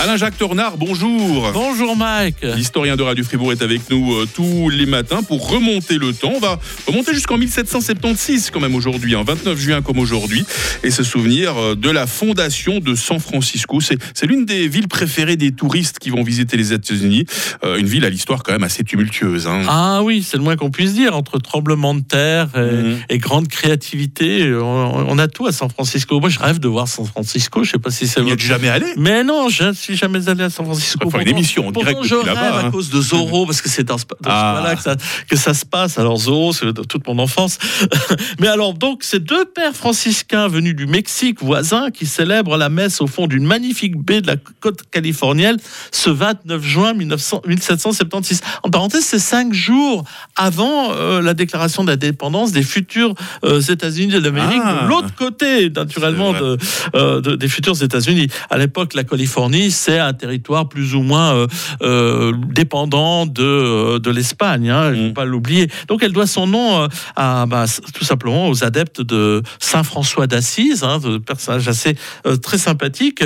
Alain-Jacques Tornard, bonjour. Bonjour Mike. L'historien de Radio Fribourg est avec nous euh, tous les matins pour remonter le temps. On va remonter jusqu'en 1776 quand même aujourd'hui, en 29 juin comme aujourd'hui, et se souvenir euh, de la fondation de San Francisco. C'est l'une des villes préférées des touristes qui vont visiter les États-Unis. Euh, une ville à l'histoire quand même assez tumultueuse. hein. Ah oui, c'est le moins qu'on puisse dire. Entre tremblement de terre et, Mhm. et grande créativité, on, on a tout à San Francisco. Moi, je rêve de voir San Francisco. Je sais pas si c'est Il n'y êtes jamais allé? Mais non, je suis jamais allé à San Francisco. Faire une émission en direct je rêve là-bas, à hein. cause de Zorro, parce que c'est dans ce, dans ce Ah. que ça, que ça se passe. Alors Zorro, c'est de toute mon enfance. Mais alors, donc, ces deux pères franciscains venus du Mexique voisin qui célèbrent la messe au fond d'une magnifique baie de la côte californienne ce 29 juin 1900 1776. En parenthèse, c'est cinq jours avant euh, la déclaration d'indépendance des futurs euh, États-Unis d'Amérique, Ah. de l'autre côté, naturellement, de, euh, de- des futurs États-Unis. À l'époque, la Californie, c'est un territoire plus ou moins euh, euh, dépendant de, euh, de l'Espagne. hein, ne Mm. faut pas l'oublier. Donc, elle doit son nom à, bah, tout simplement aux adeptes de Saint François d'Assise, hein, de personnage assez très sympathique.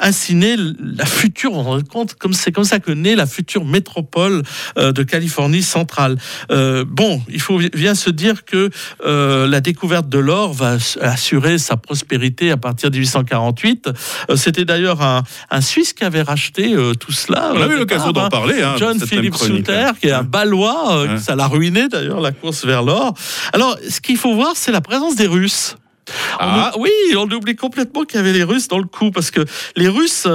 Ainsi naît la future, on rend compte, comme c'est comme ça que naît la future métropole de Californie centrale. Bon, il faut bien se dire que la découverte de l'or va ass- assurer sa prospérité à partir de 1848. Euh, C'était d'ailleurs un, un Suisse qui avait racheté euh, tout cela. On a au eu l'occasion d'en hein. parler. hein, John cette même Philip chronique. Souter, qui est un Balois, euh, Ouais. ça l'a ruiné d'ailleurs la course vers l'or. Alors, ce qu'il faut voir, c'est la présence des Russes. Ah. ou- oui, on oublie complètement qu'il y avait les Russes dans le coup parce que les Russes,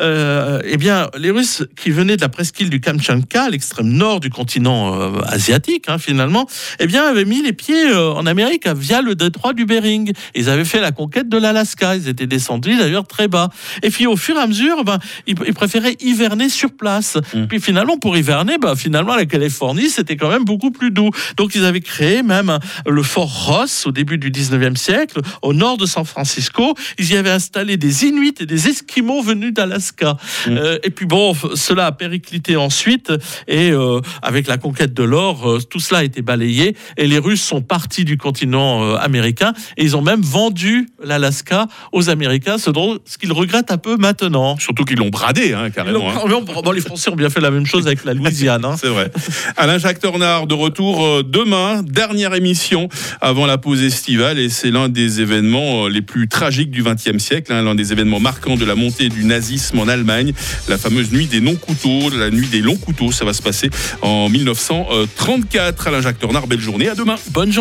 euh, eh bien, les Russes qui venaient de la presqu'île du Kamtchatka, l'extrême nord du continent euh, asiatique, hein, finalement, eh bien, avaient mis les pieds euh, en Amérique via le détroit du Bering. Ils avaient fait la conquête de l'Alaska. Ils étaient descendus d'ailleurs très bas. Et puis, au fur et à mesure, ben, ils, ils préféraient hiverner sur place. Mm. Puis finalement, pour hiverner, ben, finalement, la Californie, c'était quand même beaucoup plus doux. Donc, ils avaient créé même le fort Ross au début du 19e siècle, au nord de San Francisco. Ils y avaient installé des Inuits et des Esquimaux venus d'Alaska. Mm. Euh, et puis bon, cela a périclité ensuite. Et euh, avec la conquête de l'or, euh, tout cela a été balayé. Et les Russes sont partis du continent américain. Et ils ont même vendu l'Alaska aux Américains, ce, dont, ce qu'ils regrettent un peu maintenant. Surtout qu'ils l'ont bradé, hein, carrément. hein. bon, les Français ont bien fait la même chose avec la Louisiane. hein. C'est vrai. Alain-Jacques Tornard, de retour demain, dernière émission avant la pause estivale, et c'est l'un des événements euh, les plus tragiques du XXe siècle, hein, l'un des événements marquants de la montée du nazisme en Allemagne, la fameuse nuit des non-couteaux, la nuit des longs couteaux, ça va se passer en 1934. Alain-Jacques Tornard, belle journée, à demain. Bonne journée.